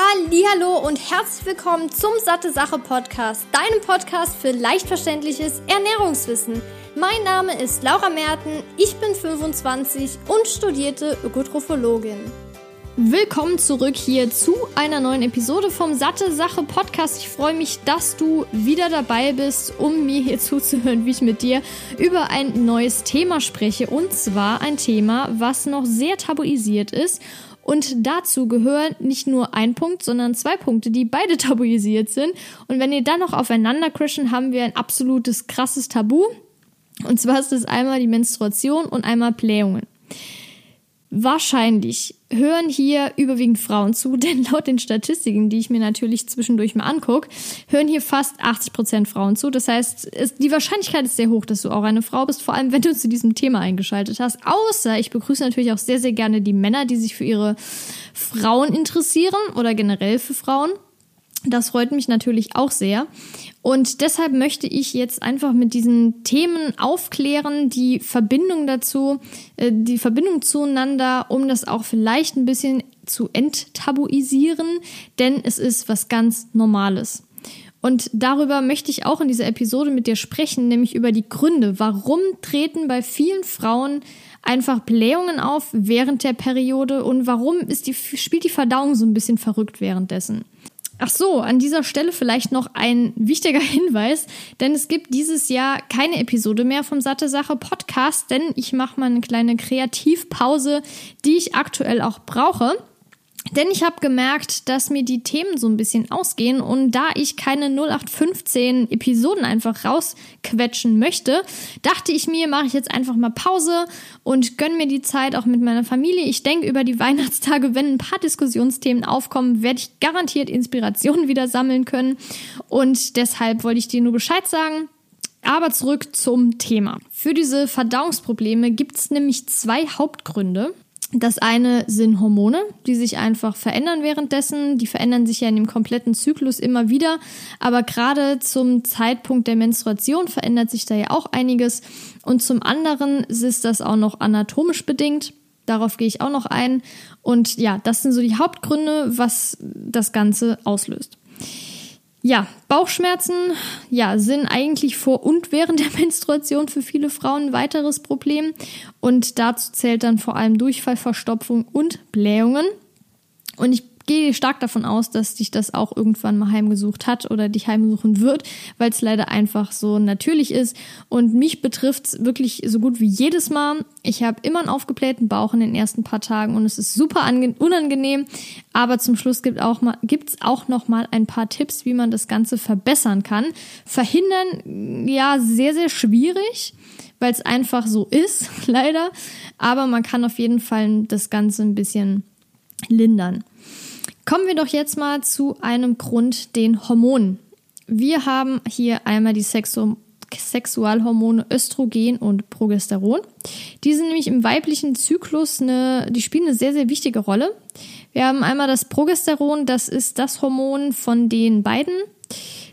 Hallo und herzlich willkommen zum Satte Sache Podcast, deinem Podcast für leicht verständliches Ernährungswissen. Mein Name ist Laura Merten, ich bin 25 und studierte Ökotrophologin. Willkommen zurück hier zu einer neuen Episode vom Satte Sache Podcast. Ich freue mich, dass du wieder dabei bist, um mir hier zuzuhören, wie ich mit dir über ein neues Thema spreche. Und zwar ein Thema, was noch sehr tabuisiert ist und dazu gehören nicht nur ein Punkt, sondern zwei Punkte, die beide tabuisiert sind. Und wenn ihr dann noch aufeinander crashen, haben wir ein absolutes krasses Tabu. Und zwar ist es einmal die Menstruation und einmal Blähungen. Wahrscheinlich hören hier überwiegend Frauen zu, denn laut den Statistiken, die ich mir natürlich zwischendurch mal angucke, hören hier fast 80 Prozent Frauen zu. Das heißt, es, die Wahrscheinlichkeit ist sehr hoch, dass du auch eine Frau bist, vor allem wenn du zu diesem Thema eingeschaltet hast. Außer ich begrüße natürlich auch sehr, sehr gerne die Männer, die sich für ihre Frauen interessieren oder generell für Frauen. Das freut mich natürlich auch sehr. Und deshalb möchte ich jetzt einfach mit diesen Themen aufklären, die Verbindung dazu, äh, die Verbindung zueinander, um das auch vielleicht ein bisschen zu enttabuisieren, denn es ist was ganz Normales. Und darüber möchte ich auch in dieser Episode mit dir sprechen, nämlich über die Gründe. Warum treten bei vielen Frauen einfach Blähungen auf während der Periode und warum ist die, spielt die Verdauung so ein bisschen verrückt währenddessen? Ach so, an dieser Stelle vielleicht noch ein wichtiger Hinweis, denn es gibt dieses Jahr keine Episode mehr vom Satte Sache Podcast, denn ich mache mal eine kleine Kreativpause, die ich aktuell auch brauche. Denn ich habe gemerkt, dass mir die Themen so ein bisschen ausgehen und da ich keine 0815 Episoden einfach rausquetschen möchte, dachte ich mir, mache ich jetzt einfach mal Pause und gönne mir die Zeit auch mit meiner Familie. Ich denke über die Weihnachtstage, wenn ein paar Diskussionsthemen aufkommen, werde ich garantiert Inspirationen wieder sammeln können und deshalb wollte ich dir nur Bescheid sagen. Aber zurück zum Thema. Für diese Verdauungsprobleme gibt es nämlich zwei Hauptgründe. Das eine sind Hormone, die sich einfach verändern währenddessen. Die verändern sich ja in dem kompletten Zyklus immer wieder. Aber gerade zum Zeitpunkt der Menstruation verändert sich da ja auch einiges. Und zum anderen ist das auch noch anatomisch bedingt. Darauf gehe ich auch noch ein. Und ja, das sind so die Hauptgründe, was das Ganze auslöst. Ja, Bauchschmerzen ja, sind eigentlich vor und während der Menstruation für viele Frauen ein weiteres Problem. Und dazu zählt dann vor allem Durchfall, Verstopfung und Blähungen. Und ich gehe stark davon aus, dass dich das auch irgendwann mal heimgesucht hat oder dich heimsuchen wird, weil es leider einfach so natürlich ist. Und mich betrifft es wirklich so gut wie jedes Mal. Ich habe immer einen aufgeblähten Bauch in den ersten paar Tagen und es ist super unangenehm. Aber zum Schluss gibt auch auch noch mal ein paar Tipps, wie man das Ganze verbessern kann. Verhindern, ja, sehr, sehr schwierig weil es einfach so ist, leider. Aber man kann auf jeden Fall das Ganze ein bisschen lindern. Kommen wir doch jetzt mal zu einem Grund, den Hormonen. Wir haben hier einmal die Sexu Sexualhormone Östrogen und Progesteron. Die sind nämlich im weiblichen Zyklus eine, die spielen eine sehr, sehr wichtige Rolle. Wir haben einmal das Progesteron, das ist das Hormon von den beiden,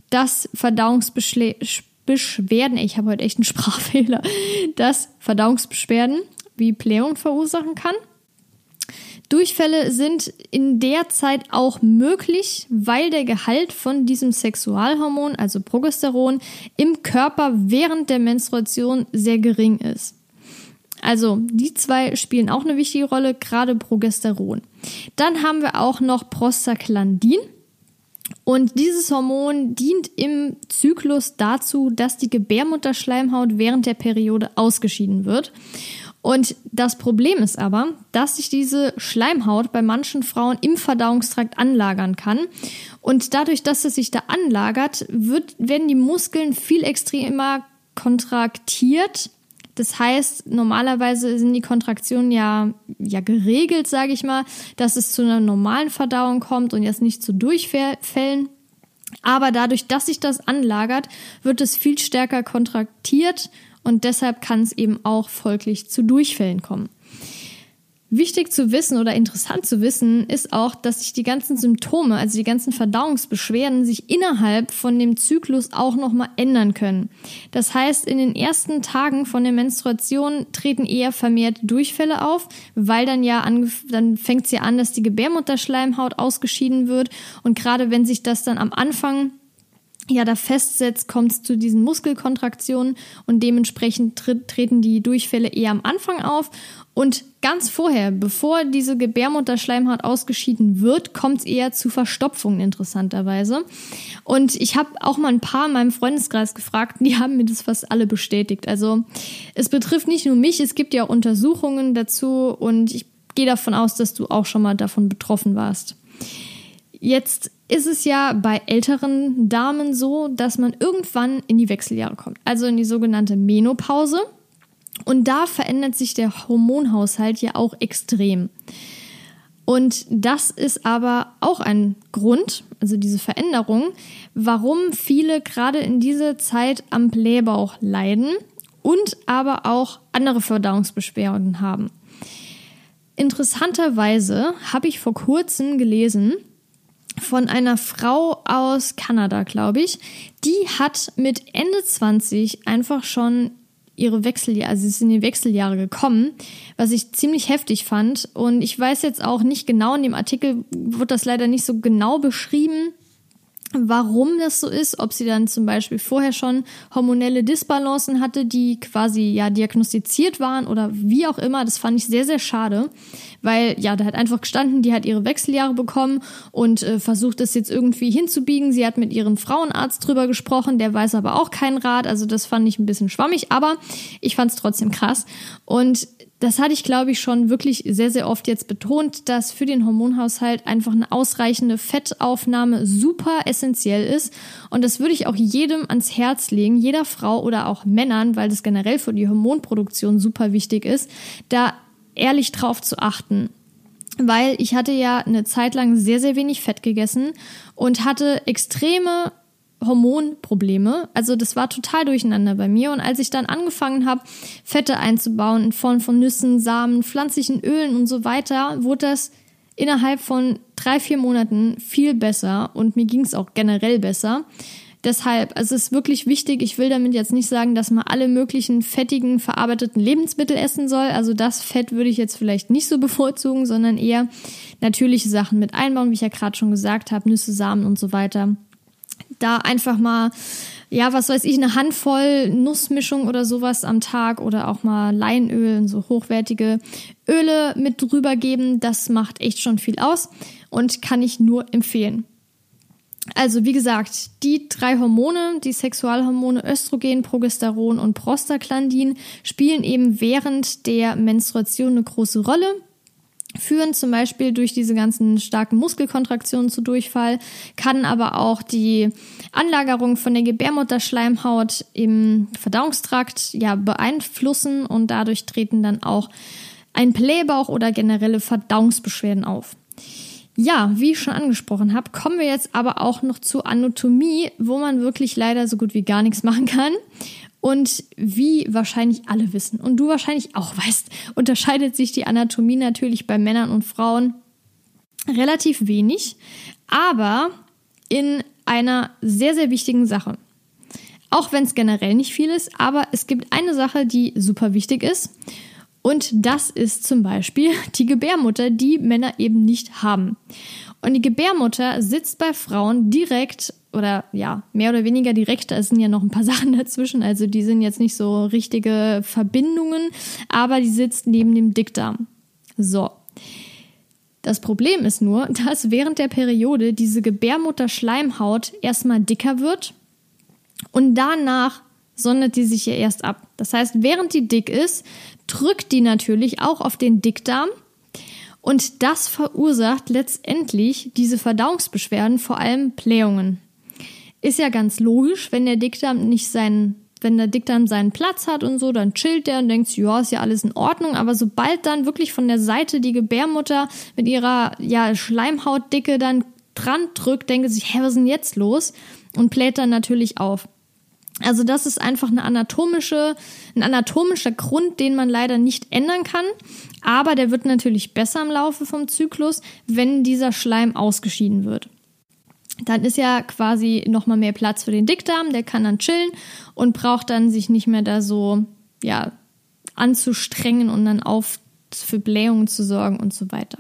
das Verdauungsbeschwerden, ich habe heute echt einen Sprachfehler, das Verdauungsbeschwerden wie Blähung verursachen kann. Durchfälle sind in der Zeit auch möglich, weil der Gehalt von diesem Sexualhormon, also Progesteron, im Körper während der Menstruation sehr gering ist. Also die zwei spielen auch eine wichtige Rolle, gerade Progesteron. Dann haben wir auch noch Prostaglandin. Und dieses Hormon dient im Zyklus dazu, dass die Gebärmutterschleimhaut während der Periode ausgeschieden wird. Und das Problem ist aber, dass sich diese Schleimhaut bei manchen Frauen im Verdauungstrakt anlagern kann. Und dadurch, dass es sich da anlagert, wird, werden die Muskeln viel extremer kontraktiert. Das heißt, normalerweise sind die Kontraktionen ja, ja geregelt, sage ich mal, dass es zu einer normalen Verdauung kommt und jetzt nicht zu Durchfällen. Aber dadurch, dass sich das anlagert, wird es viel stärker kontraktiert und deshalb kann es eben auch folglich zu Durchfällen kommen. Wichtig zu wissen oder interessant zu wissen ist auch, dass sich die ganzen Symptome, also die ganzen Verdauungsbeschwerden, sich innerhalb von dem Zyklus auch nochmal ändern können. Das heißt, in den ersten Tagen von der Menstruation treten eher vermehrt Durchfälle auf, weil dann ja dann fängt es ja an, dass die Gebärmutterschleimhaut ausgeschieden wird und gerade wenn sich das dann am Anfang ja da festsetzt, kommt es zu diesen Muskelkontraktionen und dementsprechend treten die Durchfälle eher am Anfang auf und ganz vorher, bevor diese Gebärmutterschleimhaut ausgeschieden wird, kommt es eher zu Verstopfungen interessanterweise. Und ich habe auch mal ein paar in meinem Freundeskreis gefragt, die haben mir das fast alle bestätigt. Also es betrifft nicht nur mich, es gibt ja Untersuchungen dazu und ich gehe davon aus, dass du auch schon mal davon betroffen warst. Jetzt ist es ja bei älteren Damen so, dass man irgendwann in die Wechseljahre kommt, also in die sogenannte Menopause. Und da verändert sich der Hormonhaushalt ja auch extrem. Und das ist aber auch ein Grund, also diese Veränderung, warum viele gerade in dieser Zeit am Blähbauch leiden und aber auch andere Verdauungsbeschwerden haben. Interessanterweise habe ich vor kurzem gelesen, von einer Frau aus Kanada, glaube ich. Die hat mit Ende 20 einfach schon ihre Wechseljahre, also sie ist in die Wechseljahre gekommen, was ich ziemlich heftig fand. Und ich weiß jetzt auch nicht genau, in dem Artikel wird das leider nicht so genau beschrieben, warum das so ist, ob sie dann zum Beispiel vorher schon hormonelle Disbalancen hatte, die quasi ja diagnostiziert waren oder wie auch immer. Das fand ich sehr, sehr schade, weil ja, da hat einfach gestanden, die hat ihre Wechseljahre bekommen und äh, versucht das jetzt irgendwie hinzubiegen. Sie hat mit ihrem Frauenarzt drüber gesprochen, der weiß aber auch keinen Rat. Also das fand ich ein bisschen schwammig, aber ich fand es trotzdem krass. Und das hatte ich, glaube ich, schon wirklich sehr, sehr oft jetzt betont, dass für den Hormonhaushalt einfach eine ausreichende Fettaufnahme super essentiell ist. Und das würde ich auch jedem ans Herz legen, jeder Frau oder auch Männern, weil das generell für die Hormonproduktion super wichtig ist, da ehrlich drauf zu achten weil ich hatte ja eine Zeit lang sehr, sehr wenig Fett gegessen und hatte extreme Hormonprobleme. Also das war total durcheinander bei mir. Und als ich dann angefangen habe, Fette einzubauen in Form von Nüssen, Samen, pflanzlichen Ölen und so weiter, wurde das innerhalb von drei, vier Monaten viel besser und mir ging es auch generell besser. Deshalb, also es ist wirklich wichtig, ich will damit jetzt nicht sagen, dass man alle möglichen fettigen, verarbeiteten Lebensmittel essen soll. Also das Fett würde ich jetzt vielleicht nicht so bevorzugen, sondern eher natürliche Sachen mit einbauen, wie ich ja gerade schon gesagt habe, Nüsse, Samen und so weiter da einfach mal, ja, was weiß ich, eine Handvoll Nussmischung oder sowas am Tag oder auch mal Leinöl und so hochwertige Öle mit drüber geben. Das macht echt schon viel aus und kann ich nur empfehlen. Also wie gesagt, die drei Hormone, die Sexualhormone Östrogen, Progesteron und Prostaglandin, spielen eben während der Menstruation eine große Rolle führen zum Beispiel durch diese ganzen starken Muskelkontraktionen zu Durchfall, kann aber auch die Anlagerung von der Gebärmutterschleimhaut im Verdauungstrakt ja beeinflussen und dadurch treten dann auch ein Blähbauch oder generelle Verdauungsbeschwerden auf. Ja, wie ich schon angesprochen habe, kommen wir jetzt aber auch noch zur Anatomie, wo man wirklich leider so gut wie gar nichts machen kann. Und wie wahrscheinlich alle wissen und du wahrscheinlich auch weißt, unterscheidet sich die Anatomie natürlich bei Männern und Frauen relativ wenig, aber in einer sehr, sehr wichtigen Sache. Auch wenn es generell nicht viel ist, aber es gibt eine Sache, die super wichtig ist. Und das ist zum Beispiel die Gebärmutter, die Männer eben nicht haben. Und die Gebärmutter sitzt bei Frauen direkt oder ja, mehr oder weniger direkt, da sind ja noch ein paar Sachen dazwischen, also die sind jetzt nicht so richtige Verbindungen, aber die sitzt neben dem Dickdarm. So. Das Problem ist nur, dass während der Periode diese Gebärmutterschleimhaut erstmal dicker wird und danach sondert die sich ja erst ab. Das heißt, während die dick ist, drückt die natürlich auch auf den Dickdarm und das verursacht letztendlich diese Verdauungsbeschwerden, vor allem Blähungen. Ist ja ganz logisch, wenn der Dickdarm nicht seinen wenn der Dickdarm seinen Platz hat und so, dann chillt der und denkt, ja, ist ja alles in Ordnung. Aber sobald dann wirklich von der Seite die Gebärmutter mit ihrer ja, Schleimhautdicke dann dran drückt, denkt sich, hä, was ist denn jetzt los? Und bläht dann natürlich auf. Also das ist einfach eine anatomische, ein anatomischer Grund, den man leider nicht ändern kann. Aber der wird natürlich besser im Laufe vom Zyklus, wenn dieser Schleim ausgeschieden wird. Dann ist ja quasi nochmal mehr Platz für den Dickdarm, der kann dann chillen und braucht dann sich nicht mehr da so, ja, anzustrengen und dann auf für Blähungen zu sorgen und so weiter.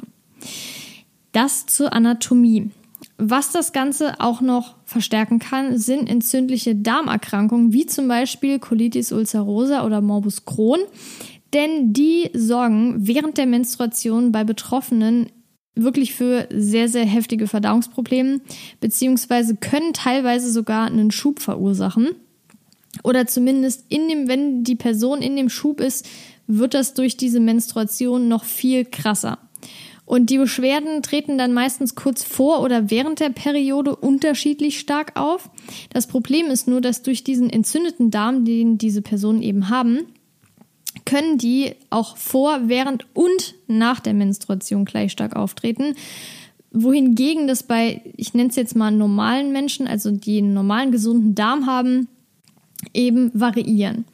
Das zur Anatomie. Was das Ganze auch noch verstärken kann, sind entzündliche Darmerkrankungen, wie zum Beispiel Colitis ulcerosa oder Morbus Crohn. Denn die sorgen während der Menstruation bei Betroffenen wirklich für sehr, sehr heftige Verdauungsprobleme, beziehungsweise können teilweise sogar einen Schub verursachen. Oder zumindest in dem, wenn die Person in dem Schub ist, wird das durch diese Menstruation noch viel krasser. Und die Beschwerden treten dann meistens kurz vor oder während der Periode unterschiedlich stark auf. Das Problem ist nur, dass durch diesen entzündeten Darm, den diese Personen eben haben, können die auch vor, während und nach der Menstruation gleich stark auftreten. Wohingegen das bei, ich nenne es jetzt mal normalen Menschen, also die einen normalen gesunden Darm haben, eben variieren.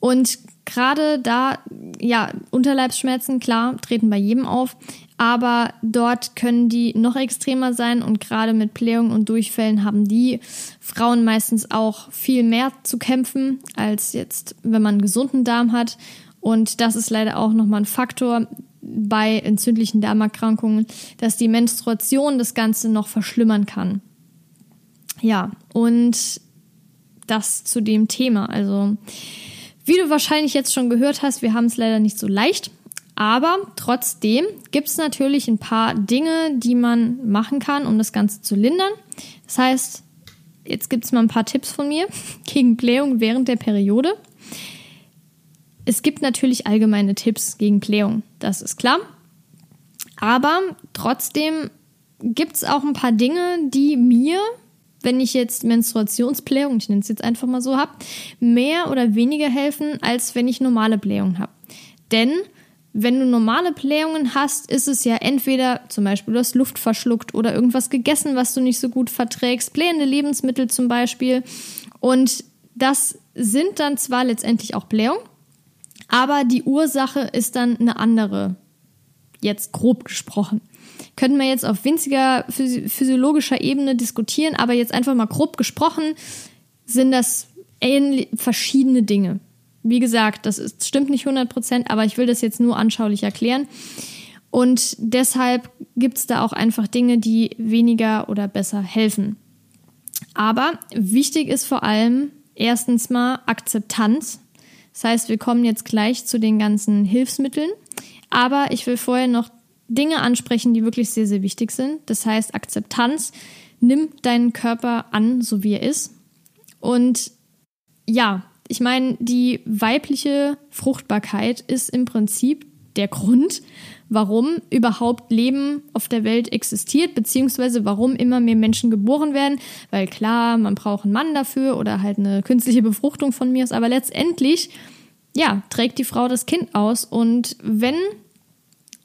Und gerade da, ja, Unterleibsschmerzen, klar, treten bei jedem auf, aber dort können die noch extremer sein und gerade mit Blähungen und Durchfällen haben die Frauen meistens auch viel mehr zu kämpfen als jetzt, wenn man einen gesunden Darm hat. Und das ist leider auch nochmal ein Faktor bei entzündlichen Darmerkrankungen, dass die Menstruation das Ganze noch verschlimmern kann. Ja, und das zu dem Thema. Also, wie du wahrscheinlich jetzt schon gehört hast, wir haben es leider nicht so leicht. Aber trotzdem gibt es natürlich ein paar Dinge, die man machen kann, um das Ganze zu lindern. Das heißt, jetzt gibt es mal ein paar Tipps von mir gegen Blähung während der Periode. Es gibt natürlich allgemeine Tipps gegen Blähung, das ist klar. Aber trotzdem gibt es auch ein paar Dinge, die mir, wenn ich jetzt Menstruationsblähung, ich nenne es jetzt einfach mal so, habe, mehr oder weniger helfen, als wenn ich normale Blähung habe. Denn wenn du normale Blähungen hast, ist es ja entweder zum Beispiel du hast Luft verschluckt oder irgendwas gegessen, was du nicht so gut verträgst, blähende Lebensmittel zum Beispiel. Und das sind dann zwar letztendlich auch Blähungen, aber die Ursache ist dann eine andere. Jetzt grob gesprochen. Könnten wir jetzt auf winziger physiologischer Ebene diskutieren, aber jetzt einfach mal grob gesprochen sind das verschiedene Dinge. Wie gesagt, das ist, stimmt nicht 100 Prozent, aber ich will das jetzt nur anschaulich erklären. Und deshalb gibt es da auch einfach Dinge, die weniger oder besser helfen. Aber wichtig ist vor allem erstens mal Akzeptanz. Das heißt, wir kommen jetzt gleich zu den ganzen Hilfsmitteln. Aber ich will vorher noch Dinge ansprechen, die wirklich sehr, sehr wichtig sind. Das heißt, Akzeptanz. Nimm deinen Körper an, so wie er ist. Und ja, ich meine, die weibliche Fruchtbarkeit ist im Prinzip der Grund, warum überhaupt Leben auf der Welt existiert, beziehungsweise warum immer mehr Menschen geboren werden. Weil klar, man braucht einen Mann dafür oder halt eine künstliche Befruchtung von mir ist, aber letztendlich, ja, trägt die Frau das Kind aus und wenn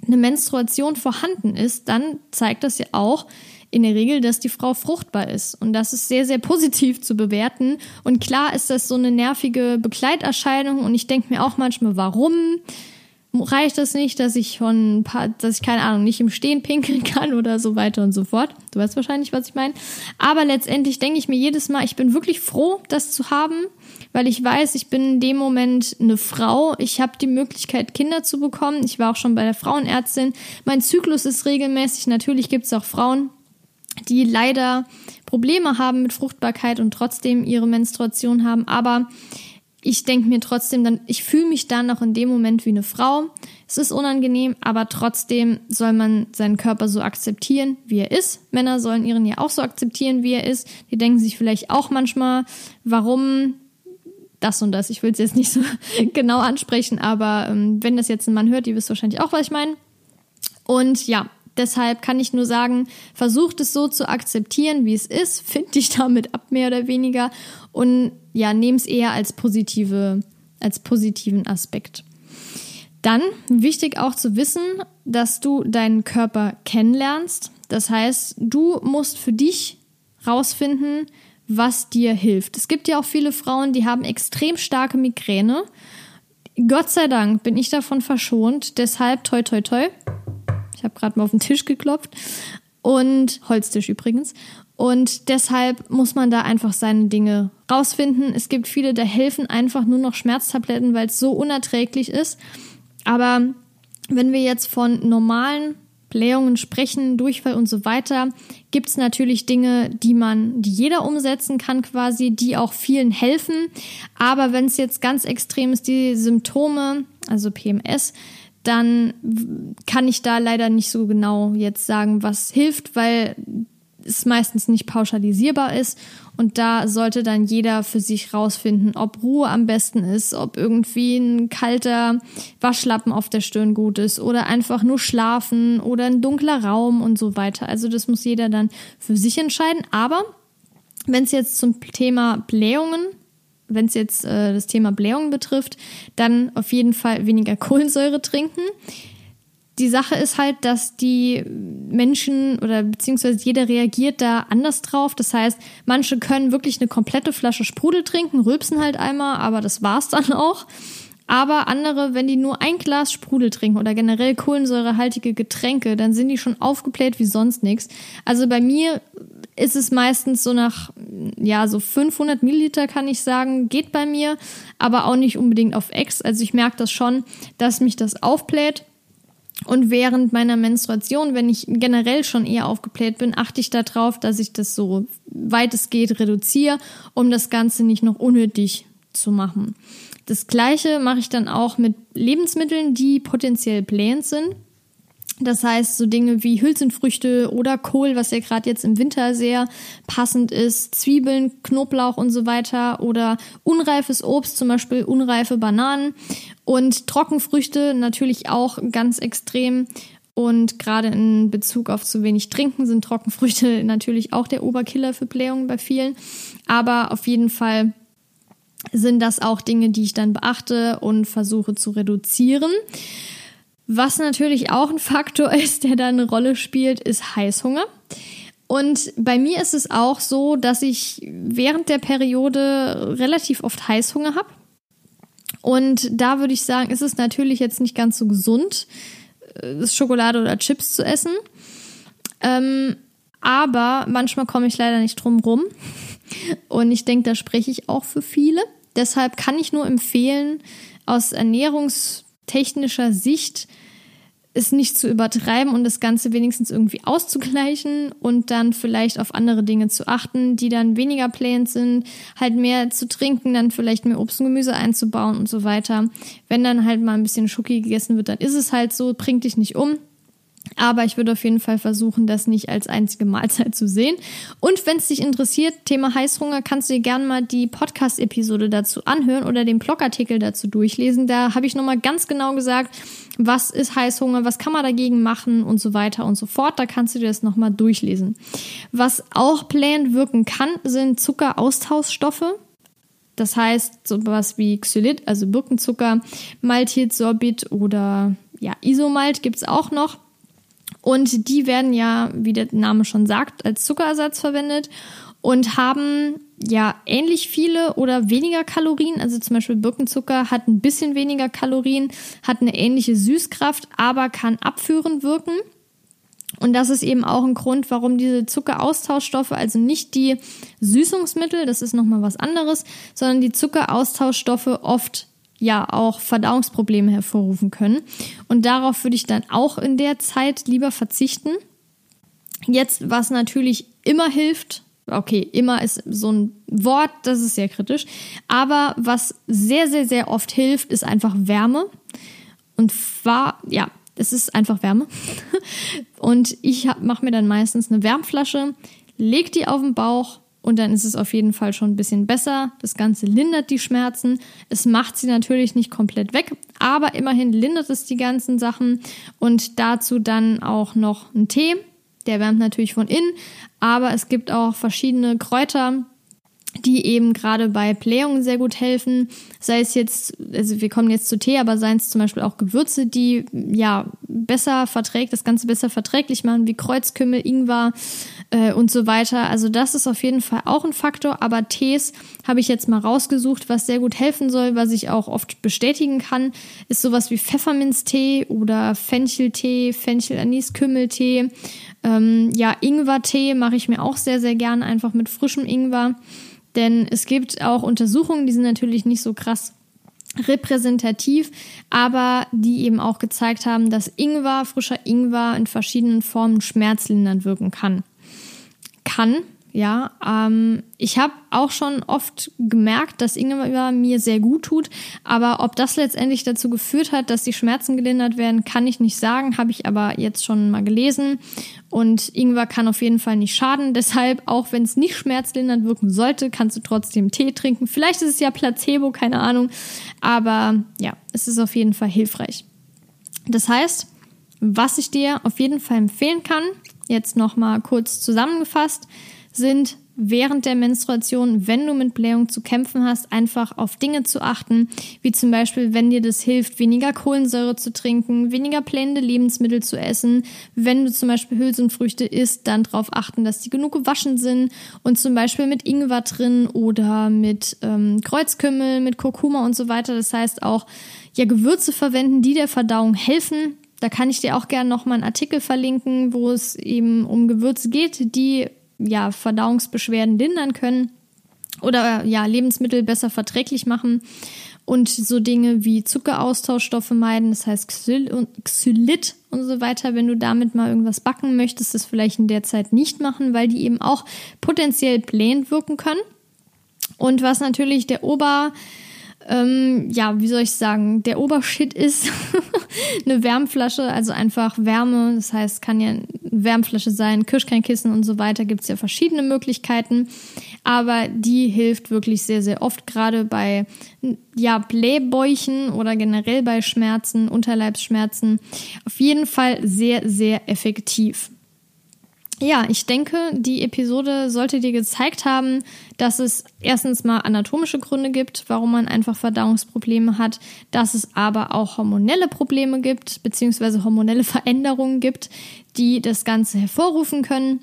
eine Menstruation vorhanden ist, dann zeigt das ja auch, in der Regel, dass die Frau fruchtbar ist. Und das ist sehr, sehr positiv zu bewerten. Und klar ist das so eine nervige Begleiterscheinung. Und ich denke mir auch manchmal, warum? Reicht das nicht, dass ich von, dass ich keine Ahnung, nicht im Stehen pinkeln kann oder so weiter und so fort? Du weißt wahrscheinlich, was ich meine. Aber letztendlich denke ich mir jedes Mal, ich bin wirklich froh, das zu haben, weil ich weiß, ich bin in dem Moment eine Frau. Ich habe die Möglichkeit, Kinder zu bekommen. Ich war auch schon bei der Frauenärztin. Mein Zyklus ist regelmäßig. Natürlich gibt es auch Frauen, die leider Probleme haben mit Fruchtbarkeit und trotzdem ihre Menstruation haben. Aber ich denke mir trotzdem dann, ich fühle mich dann noch in dem Moment wie eine Frau. Es ist unangenehm, aber trotzdem soll man seinen Körper so akzeptieren, wie er ist. Männer sollen ihren ja auch so akzeptieren, wie er ist. Die denken sich vielleicht auch manchmal, warum das und das. Ich will es jetzt nicht so genau ansprechen, aber ähm, wenn das jetzt ein Mann hört, die wisst wahrscheinlich auch, was ich meine. Und ja, Deshalb kann ich nur sagen, versucht es so zu akzeptieren, wie es ist, find dich damit ab, mehr oder weniger, und ja, nehme es eher als positive, als positiven Aspekt. Dann wichtig auch zu wissen, dass du deinen Körper kennenlernst. Das heißt, du musst für dich rausfinden, was dir hilft. Es gibt ja auch viele Frauen, die haben extrem starke Migräne Gott sei Dank bin ich davon verschont. Deshalb toi toi toi. Ich habe gerade mal auf den Tisch geklopft. Und Holztisch übrigens. Und deshalb muss man da einfach seine Dinge rausfinden. Es gibt viele, da helfen einfach nur noch Schmerztabletten, weil es so unerträglich ist. Aber wenn wir jetzt von normalen Blähungen sprechen, Durchfall und so weiter, gibt es natürlich Dinge, die man, die jeder umsetzen kann quasi, die auch vielen helfen. Aber wenn es jetzt ganz extrem ist, die Symptome, also PMS, dann kann ich da leider nicht so genau jetzt sagen, was hilft, weil es meistens nicht pauschalisierbar ist. Und da sollte dann jeder für sich rausfinden, ob Ruhe am besten ist, ob irgendwie ein kalter Waschlappen auf der Stirn gut ist oder einfach nur schlafen oder ein dunkler Raum und so weiter. Also das muss jeder dann für sich entscheiden. Aber wenn es jetzt zum Thema Blähungen wenn es jetzt äh, das Thema Blähungen betrifft, dann auf jeden Fall weniger Kohlensäure trinken. Die Sache ist halt, dass die Menschen oder beziehungsweise jeder reagiert da anders drauf. Das heißt, manche können wirklich eine komplette Flasche Sprudel trinken, rülpsen halt einmal, aber das war's dann auch. Aber andere, wenn die nur ein Glas Sprudel trinken oder generell kohlensäurehaltige Getränke, dann sind die schon aufgebläht wie sonst nichts. Also bei mir ist es meistens so nach, ja, so 500 Milliliter kann ich sagen, geht bei mir, aber auch nicht unbedingt auf Ex. Also ich merke das schon, dass mich das aufbläht. Und während meiner Menstruation, wenn ich generell schon eher aufgebläht bin, achte ich darauf, dass ich das so weit es geht reduziere, um das Ganze nicht noch unnötig zu machen. Das gleiche mache ich dann auch mit Lebensmitteln, die potenziell blähend sind. Das heißt, so Dinge wie Hülsenfrüchte oder Kohl, was ja gerade jetzt im Winter sehr passend ist, Zwiebeln, Knoblauch und so weiter oder unreifes Obst, zum Beispiel unreife Bananen und Trockenfrüchte natürlich auch ganz extrem. Und gerade in Bezug auf zu wenig Trinken sind Trockenfrüchte natürlich auch der Oberkiller für Blähungen bei vielen. Aber auf jeden Fall sind das auch Dinge, die ich dann beachte und versuche zu reduzieren. Was natürlich auch ein Faktor ist, der da eine Rolle spielt, ist Heißhunger. Und bei mir ist es auch so, dass ich während der Periode relativ oft Heißhunger habe. Und da würde ich sagen, ist es natürlich jetzt nicht ganz so gesund, äh, Schokolade oder Chips zu essen. Ähm, aber manchmal komme ich leider nicht drum rum. Und ich denke, da spreche ich auch für viele. Deshalb kann ich nur empfehlen, aus ernährungstechnischer Sicht es nicht zu übertreiben und das Ganze wenigstens irgendwie auszugleichen und dann vielleicht auf andere Dinge zu achten, die dann weniger playend sind, halt mehr zu trinken, dann vielleicht mehr Obst und Gemüse einzubauen und so weiter. Wenn dann halt mal ein bisschen Schoki gegessen wird, dann ist es halt so, bringt dich nicht um. Aber ich würde auf jeden Fall versuchen, das nicht als einzige Mahlzeit zu sehen. Und wenn es dich interessiert, Thema Heißhunger, kannst du dir gerne mal die Podcast-Episode dazu anhören oder den Blogartikel dazu durchlesen. Da habe ich nochmal ganz genau gesagt, was ist Heißhunger, was kann man dagegen machen und so weiter und so fort. Da kannst du dir das nochmal durchlesen. Was auch planned wirken kann, sind Zuckeraustauschstoffe. Das heißt, sowas wie Xylit, also Birkenzucker, Maltit, Sorbit oder ja, Isomalt gibt es auch noch. Und die werden ja, wie der Name schon sagt, als Zuckerersatz verwendet und haben ja ähnlich viele oder weniger Kalorien. Also zum Beispiel Birkenzucker hat ein bisschen weniger Kalorien, hat eine ähnliche Süßkraft, aber kann abführend wirken. Und das ist eben auch ein Grund, warum diese Zuckeraustauschstoffe, also nicht die Süßungsmittel, das ist nochmal was anderes, sondern die Zuckeraustauschstoffe oft ja auch Verdauungsprobleme hervorrufen können. Und darauf würde ich dann auch in der Zeit lieber verzichten. Jetzt, was natürlich immer hilft, okay, immer ist so ein Wort, das ist sehr kritisch, aber was sehr, sehr, sehr oft hilft, ist einfach Wärme. Und zwar, ja, es ist einfach Wärme. Und ich mache mir dann meistens eine Wärmflasche, leg die auf den Bauch und dann ist es auf jeden Fall schon ein bisschen besser. Das Ganze lindert die Schmerzen. Es macht sie natürlich nicht komplett weg, aber immerhin lindert es die ganzen Sachen. Und dazu dann auch noch ein Tee. Der wärmt natürlich von innen, aber es gibt auch verschiedene Kräuter, die eben gerade bei Blähungen sehr gut helfen. Sei es jetzt, also wir kommen jetzt zu Tee, aber seien es zum Beispiel auch Gewürze, die ja besser verträgt, das Ganze besser verträglich machen, wie Kreuzkümmel, Ingwer äh, und so weiter. Also das ist auf jeden Fall auch ein Faktor. Aber Tees habe ich jetzt mal rausgesucht, was sehr gut helfen soll, was ich auch oft bestätigen kann, ist sowas wie Pfefferminztee oder Fencheltee, Fenchel-Anis-Kümmeltee. Ähm, ja, Ingwertee mache ich mir auch sehr, sehr gern, einfach mit frischem Ingwer. Denn es gibt auch Untersuchungen, die sind natürlich nicht so krass repräsentativ, aber die eben auch gezeigt haben, dass Ingwer, frischer Ingwer in verschiedenen Formen schmerzlindernd wirken kann. Kann, ja, ähm, ich habe auch schon oft gemerkt, dass Ingwer mir sehr gut tut, aber ob das letztendlich dazu geführt hat, dass die Schmerzen gelindert werden, kann ich nicht sagen, habe ich aber jetzt schon mal gelesen. Und Ingwer kann auf jeden Fall nicht schaden. Deshalb, auch wenn es nicht schmerzlindernd wirken sollte, kannst du trotzdem Tee trinken. Vielleicht ist es ja Placebo, keine Ahnung. Aber ja, es ist auf jeden Fall hilfreich. Das heißt, was ich dir auf jeden Fall empfehlen kann, jetzt nochmal kurz zusammengefasst, sind während der Menstruation, wenn du mit Blähung zu kämpfen hast, einfach auf Dinge zu achten, wie zum Beispiel, wenn dir das hilft, weniger Kohlensäure zu trinken, weniger blähende Lebensmittel zu essen. Wenn du zum Beispiel Hülsenfrüchte isst, dann darauf achten, dass die genug gewaschen sind und zum Beispiel mit Ingwer drin oder mit ähm, Kreuzkümmel, mit Kurkuma und so weiter. Das heißt auch ja Gewürze verwenden, die der Verdauung helfen. Da kann ich dir auch gerne nochmal einen Artikel verlinken, wo es eben um Gewürze geht, die ja, Verdauungsbeschwerden lindern können oder ja, Lebensmittel besser verträglich machen und so Dinge wie Zuckeraustauschstoffe meiden, das heißt Xylit und so weiter. Wenn du damit mal irgendwas backen möchtest, das vielleicht in der Zeit nicht machen, weil die eben auch potenziell blähend wirken können. Und was natürlich der Ober ähm, ja, wie soll ich sagen, der Obershit ist eine Wärmflasche, also einfach Wärme. Das heißt, kann ja eine Wärmflasche sein, Kirschkernkissen und so weiter. Gibt es ja verschiedene Möglichkeiten. Aber die hilft wirklich sehr, sehr oft, gerade bei ja, Blähbäuchen oder generell bei Schmerzen, Unterleibsschmerzen. Auf jeden Fall sehr, sehr effektiv. Ja, ich denke, die Episode sollte dir gezeigt haben, dass es erstens mal anatomische Gründe gibt, warum man einfach Verdauungsprobleme hat, dass es aber auch hormonelle Probleme gibt, beziehungsweise hormonelle Veränderungen gibt, die das Ganze hervorrufen können.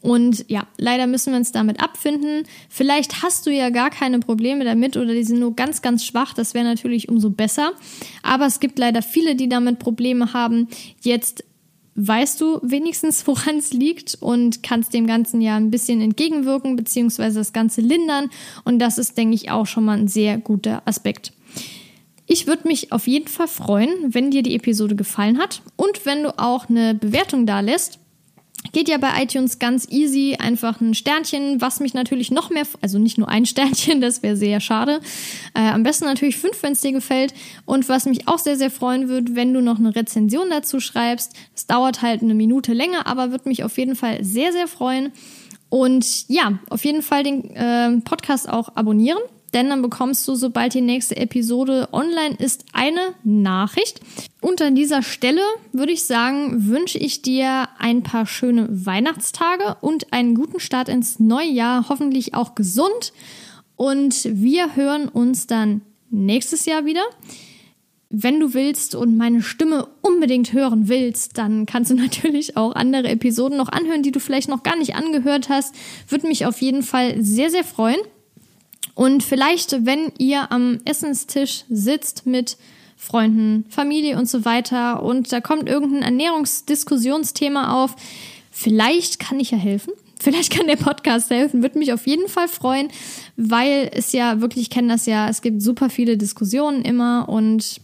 Und ja, leider müssen wir uns damit abfinden. Vielleicht hast du ja gar keine Probleme damit oder die sind nur ganz, ganz schwach. Das wäre natürlich umso besser. Aber es gibt leider viele, die damit Probleme haben. Jetzt weißt du wenigstens, woran es liegt und kannst dem Ganzen ja ein bisschen entgegenwirken beziehungsweise das Ganze lindern. Und das ist, denke ich, auch schon mal ein sehr guter Aspekt. Ich würde mich auf jeden Fall freuen, wenn dir die Episode gefallen hat und wenn du auch eine Bewertung da lässt. Geht ja bei iTunes ganz easy, einfach ein Sternchen, was mich natürlich noch mehr, also nicht nur ein Sternchen, das wäre sehr schade. Äh, am besten natürlich fünf, wenn es dir gefällt. Und was mich auch sehr, sehr freuen würde, wenn du noch eine Rezension dazu schreibst. Das dauert halt eine Minute länger, aber würde mich auf jeden Fall sehr, sehr freuen. Und ja, auf jeden Fall den äh, Podcast auch abonnieren denn dann bekommst du, sobald die nächste Episode online ist, eine Nachricht. Und an dieser Stelle würde ich sagen, wünsche ich dir ein paar schöne Weihnachtstage und einen guten Start ins neue Jahr, hoffentlich auch gesund. Und wir hören uns dann nächstes Jahr wieder. Wenn du willst und meine Stimme unbedingt hören willst, dann kannst du natürlich auch andere Episoden noch anhören, die du vielleicht noch gar nicht angehört hast. Würde mich auf jeden Fall sehr, sehr freuen. Und vielleicht, wenn ihr am Essenstisch sitzt mit Freunden, Familie und so weiter und da kommt irgendein Ernährungsdiskussionsthema auf, vielleicht kann ich ja helfen. Vielleicht kann der Podcast helfen, würde mich auf jeden Fall freuen, weil es ja wirklich, ich kenne das ja, es gibt super viele Diskussionen immer und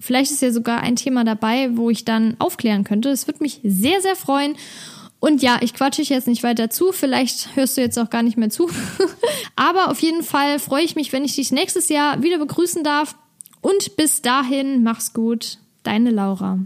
vielleicht ist ja sogar ein Thema dabei, wo ich dann aufklären könnte. Es würde mich sehr, sehr freuen. Und ja, ich quatsche ich jetzt nicht weiter zu. Vielleicht hörst du jetzt auch gar nicht mehr zu. Aber auf jeden Fall freue ich mich, wenn ich dich nächstes Jahr wieder begrüßen darf. Und bis dahin, mach's gut. Deine Laura.